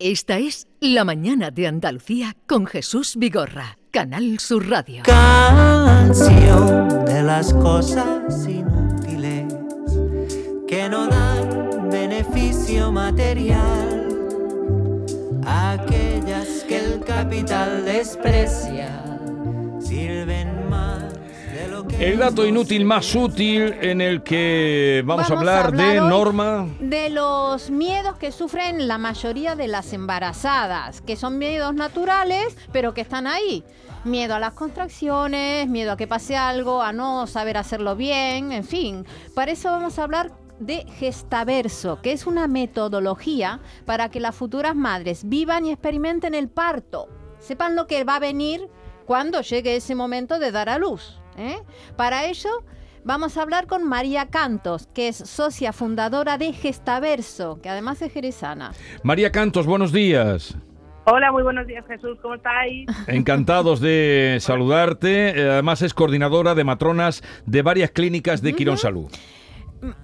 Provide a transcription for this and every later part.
Esta es La Mañana de Andalucía con Jesús Vigorra, Canal Sur Radio. Canción de las cosas inútiles que no dan beneficio material. Aquellas que el capital desprecia El dato inútil más útil en el que vamos, a hablar de hoy Norma. De los miedos que sufren la mayoría de las embarazadas, que son miedos naturales, pero que están ahí. Miedo a las contracciones, miedo a que pase algo, a no saber hacerlo bien, en fin. Para eso vamos a hablar de Gestaverso, que es una metodología para que las futuras madres vivan y experimenten el parto. Sepan lo que va a venir cuando llegue ese momento de dar a luz. ¿Eh? Para ello, vamos a hablar con María Cantos, que es socia fundadora de Gestaverso, que además es jerezana. María Cantos, buenos días. Hola, muy buenos días Jesús, ¿cómo estáis? Encantados de saludarte. Eh, Además es coordinadora de matronas de varias clínicas de Quirón Salud.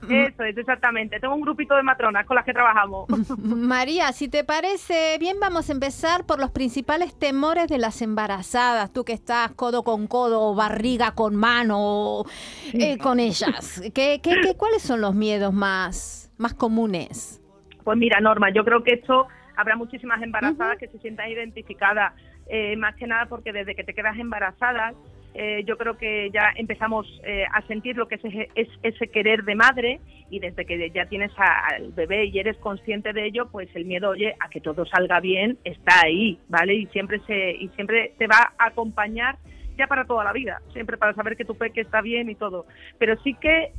Eso es, exactamente. Tengo un grupito de matronas con las que trabajamos. María, si te parece bien, vamos a empezar por los principales temores de las embarazadas. Tú que estás codo con codo, barriga con mano, eh, con ellas. ¿Qué, qué, qué- cuáles son los miedos más, más comunes? Pues mira, Norma, yo creo que esto habrá muchísimas embarazadas que se sientan identificadas, eh, más que nada porque desde que te quedas embarazada, eh, yo creo que ya empezamos eh, a sentir lo que es ese, es ese querer de madre y desde que ya tienes al bebé y eres consciente de ello, pues el miedo, oye, a que todo salga bien está ahí, ¿vale? Y siempre se y siempre te va a acompañar ya para toda la vida, siempre para saber que tu peque está bien y todo. Pero sí que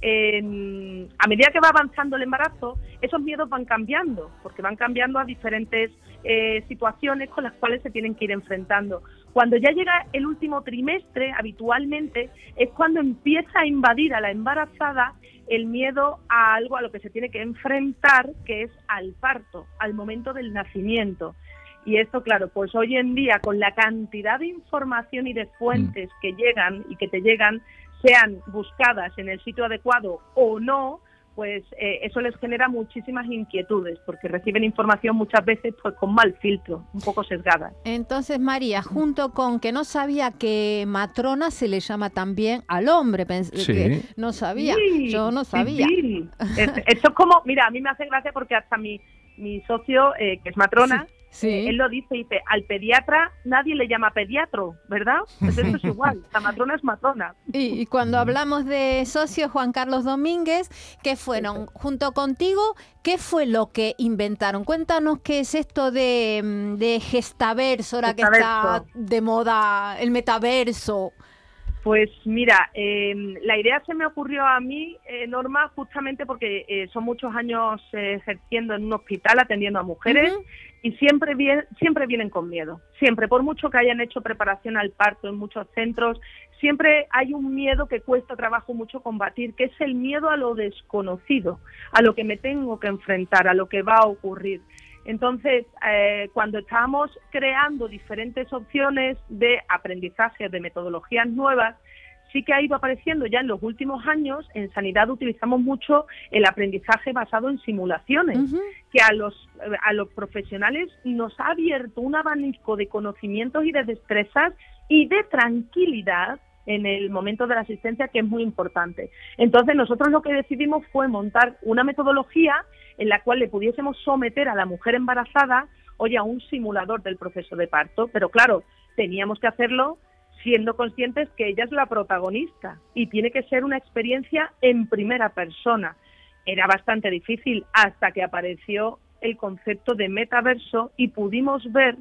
a medida que va avanzando el embarazo, esos miedos van cambiando, porque van cambiando a diferentes eh, situaciones con las cuales se tienen que ir enfrentando. Cuando ya llega el último trimestre, habitualmente, es cuando empieza a invadir a la embarazada el miedo a algo a lo que se tiene que enfrentar, que es al parto, al momento del nacimiento. Y esto, claro, pues hoy en día, con la cantidad de información y de fuentes que llegan y que te llegan, sean buscadas en el sitio adecuado o no, pues eh, eso les genera muchísimas inquietudes, porque reciben información muchas veces pues con mal filtro, un poco sesgada. Entonces, María, junto con que no sabía que matrona se le llama también al hombre, Sí. que no sabía, Sí, yo no sabía. sí. Esto es como, mira, a mí me hace gracia porque hasta mi, mi socio, eh, que es matrona, Sí. eh, él lo dice, dice, al pediatra nadie le llama pediatro, ¿verdad? Pues esto es igual, la matrona es matrona. Y, y cuando hablamos de socio Juan Carlos Domínguez, ¿qué fueron? Junto contigo, ¿qué fue lo que inventaron? Cuéntanos qué es esto de, mm, de gestaverso, ahora que está de moda el metaverso. Pues mira, eh, la idea se me ocurrió a mí, eh, Norma, justamente porque eh, son muchos años eh, ejerciendo en un hospital, atendiendo a mujeres. Y siempre, vie- siempre vienen con miedo. Siempre, por mucho que hayan hecho preparación al parto en muchos centros, siempre hay un miedo que cuesta trabajo mucho combatir, que es el miedo a lo desconocido, a lo que me tengo que enfrentar, a lo que va a ocurrir. Entonces, eh, cuando estábamos creando diferentes opciones de aprendizaje, de metodologías nuevas, sí que ha ido apareciendo ya en los últimos años. En sanidad utilizamos mucho el aprendizaje basado en simulaciones, que a los, a los profesionales nos ha abierto un abanico de conocimientos y de destrezas y de tranquilidad en el momento de la asistencia que es muy importante. Entonces nosotros lo que decidimos fue montar una metodología en la cual le pudiésemos someter a la mujer embarazada, oye, a un simulador del proceso de parto, pero claro, teníamos que hacerlo siendo conscientes que ella es la protagonista y tiene que ser una experiencia en primera persona. Era bastante difícil hasta que apareció el concepto de metaverso y pudimos ver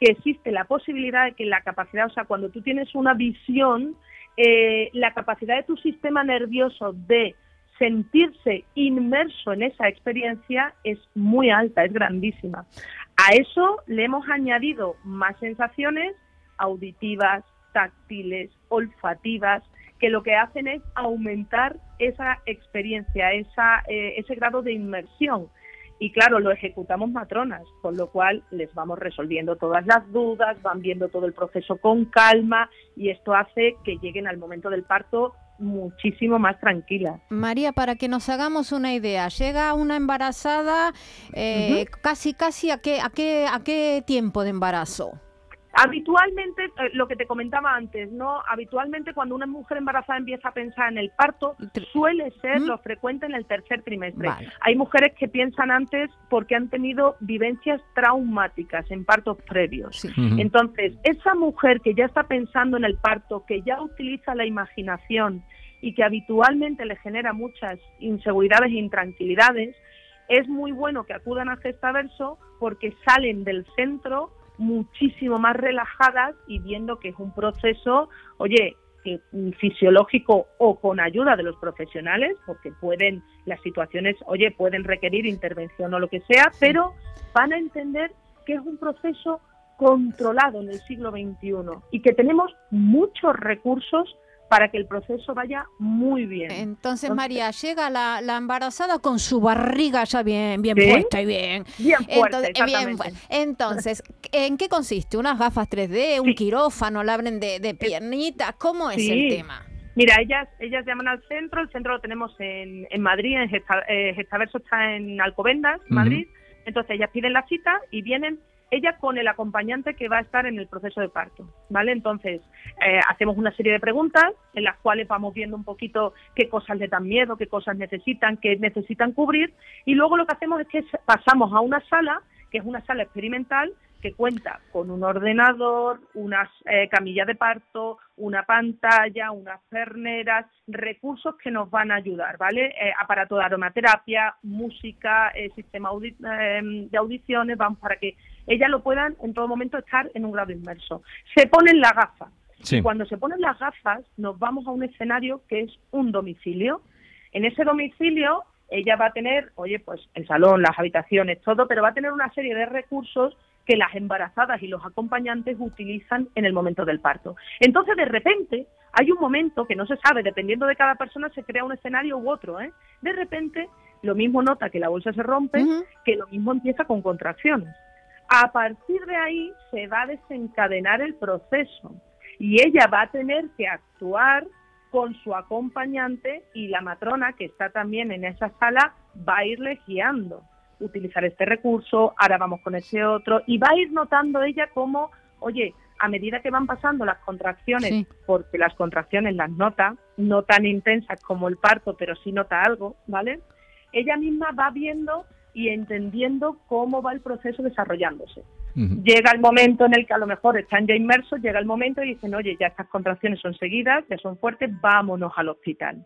que existe la posibilidad de que la capacidad, o sea, cuando tú tienes una visión, eh, la capacidad de tu sistema nervioso de sentirse inmerso en esa experiencia es muy alta, es grandísima. A eso le hemos añadido más sensaciones auditivas, táctiles, olfativas, que lo que hacen es aumentar esa experiencia, esa, eh, ese grado de inmersión. Y claro, lo ejecutamos matronas, con lo cual les vamos resolviendo todas las dudas, van viendo todo el proceso con calma y esto hace que lleguen al momento del parto muchísimo más tranquilas. María, para que nos hagamos una idea, llega una embarazada eh, casi casi a qué a qué a qué tiempo de embarazo. Habitualmente, eh, lo que te comentaba antes, ¿no? Habitualmente cuando una mujer embarazada empieza a pensar en el parto, suele ser ¿Mm? lo frecuente en el tercer trimestre. Vale. Hay mujeres que piensan antes porque han tenido vivencias traumáticas en partos previos. Sí. Entonces, esa mujer que ya está pensando en el parto, que ya utiliza la imaginación y que habitualmente le genera muchas inseguridades e intranquilidades, es muy bueno que acudan a Gestaverso porque salen del centro muchísimo más relajadas y viendo que es un proceso, oye, mm, fisiológico o con ayuda de los profesionales, porque pueden, las situaciones, oye, pueden requerir intervención o lo que sea, pero van a entender que es un proceso controlado en el siglo XXI y que tenemos muchos recursos para que el proceso vaya muy bien. Entonces, Entonces- María, llega la, la embarazada con su barriga ya bien, bien Sí. puesta y bien. Bien fuerte, Entonces, eh, bien fu- Entonces, ¿en qué consiste? ¿Unas gafas 3D, un Sí. quirófano, la abren de, de piernitas? ¿Cómo es Sí. el tema? Mira, ellas ellas llaman al centro, el centro lo tenemos en, en Madrid, en Gesta, eh, Gestaverso está en Alcobendas. Madrid, entonces ellas piden la cita y vienen ellas con el acompañante que va a estar en el proceso de parto, ¿vale? Entonces, eh, hacemos una serie de preguntas en las cuales vamos viendo un poquito qué cosas les dan miedo, qué cosas necesitan, qué necesitan cubrir y luego lo que hacemos es que pasamos a una sala, que es una sala experimental, que cuenta con un ordenador, unas eh, camillas de parto, una pantalla, unas perneras, recursos que nos van a ayudar, ¿vale? Eh, aparato de aromaterapia, música, eh, sistema audi- eh, de audiciones, vamos, para que ellas lo puedan en todo momento estar en un grado inmerso. Se ponen las gafas. Sí. Cuando se ponen las gafas, nos vamos a un escenario que es un domicilio. En ese domicilio, ella va a tener, oye, pues el salón, las habitaciones, todo, pero va a tener una serie de recursos que las embarazadas y los acompañantes utilizan en el momento del parto. Entonces, de repente, hay un momento que no se sabe, dependiendo de cada persona, se crea un escenario u otro. ¿eh? De repente, lo mismo nota que la bolsa se rompe, que lo mismo empieza con contracciones. A partir de ahí se va a desencadenar el proceso y ella va a tener que actuar con su acompañante y la matrona que está también en esa sala va a irle guiando. Utilizar este recurso, ahora vamos con ese otro y va a ir notando ella como, oye, a medida que van pasando las contracciones, Sí. porque las contracciones las nota, no tan intensas como el parto, pero sí nota algo, ¿vale? Ella misma va viendo y entendiendo cómo va el proceso desarrollándose. Llega el momento en el que a lo mejor están ya inmersos, llega el momento y dicen, oye, ya estas contracciones son seguidas, ya son fuertes, vámonos al hospital.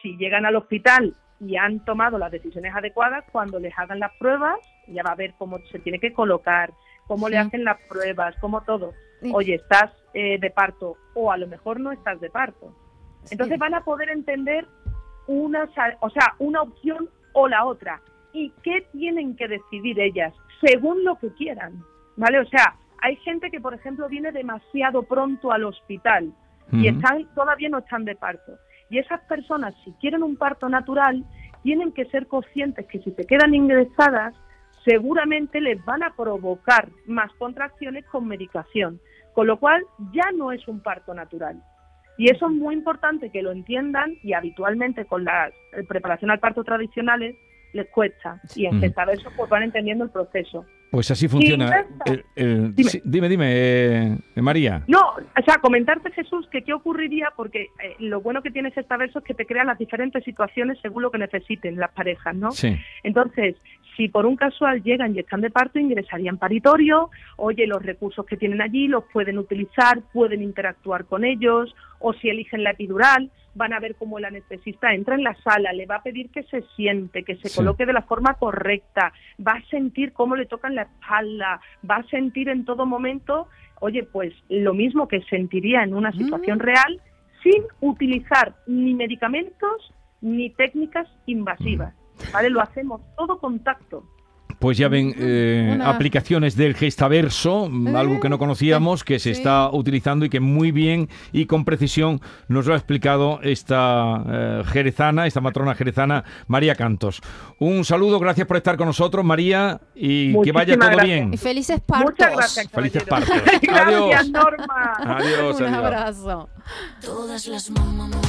Si llegan al hospital y han tomado las decisiones adecuadas, cuando les hagan las pruebas, ya va a ver cómo se tiene que colocar, cómo le hacen las pruebas, cómo todo. Sí. Oye, estás eh, de parto o a lo mejor no estás de parto. Entonces van a poder entender una, o sea, una opción o la otra. ¿Y qué tienen que decidir ellas? Según lo que quieran. ¿Vale? O sea, hay gente que, por ejemplo, viene demasiado pronto al hospital y están, todavía no están de parto. Y esas personas, si quieren un parto natural, tienen que ser conscientes que si se quedan ingresadas, seguramente les van a provocar más contracciones con medicación. Con lo cual, ya no es un parto natural. Y eso es muy importante que lo entiendan y habitualmente con la eh, preparación al parto tradicionales les cuesta. Y en Ujú. Gestaverso pues van entendiendo el proceso. Pues así funciona. el- el- Dime. sí, dime, dime, eh, María. No, o sea, comentarte Jesús que qué ocurriría, porque eh, lo bueno que tiene Gestaverso es que te crea las diferentes situaciones según lo que necesiten las parejas, ¿no? Sí. Entonces, si por un casual llegan y están de parto, ingresarían paritorio, oye, los recursos que tienen allí los pueden utilizar, pueden interactuar con ellos, o si eligen la epidural, van a ver cómo el anestesista entra en la sala, le va a pedir que se siente, que se Sí. coloque de la forma correcta, va a sentir cómo le tocan la espalda, va a sentir en todo momento, oye, pues lo mismo que sentiría en una situación real, sin utilizar ni medicamentos ni técnicas invasivas. ¿Vale? Lo hacemos todo contacto. Pues ya ven, eh, Una- aplicaciones del Gestaverso, mm, algo que no conocíamos, que se sí. está utilizando y que muy bien y con precisión nos lo ha explicado esta eh, jerezana, esta matrona jerezana, María Cantos. Un saludo, gracias por estar con nosotros, María, y que vaya todo gracias. bien. Y felices partos. Muchas gracias. Felices partos. gracias, Adiós. Norma. Adiós, Un adiós. abrazo. Todas las mamá, mamá, mamá,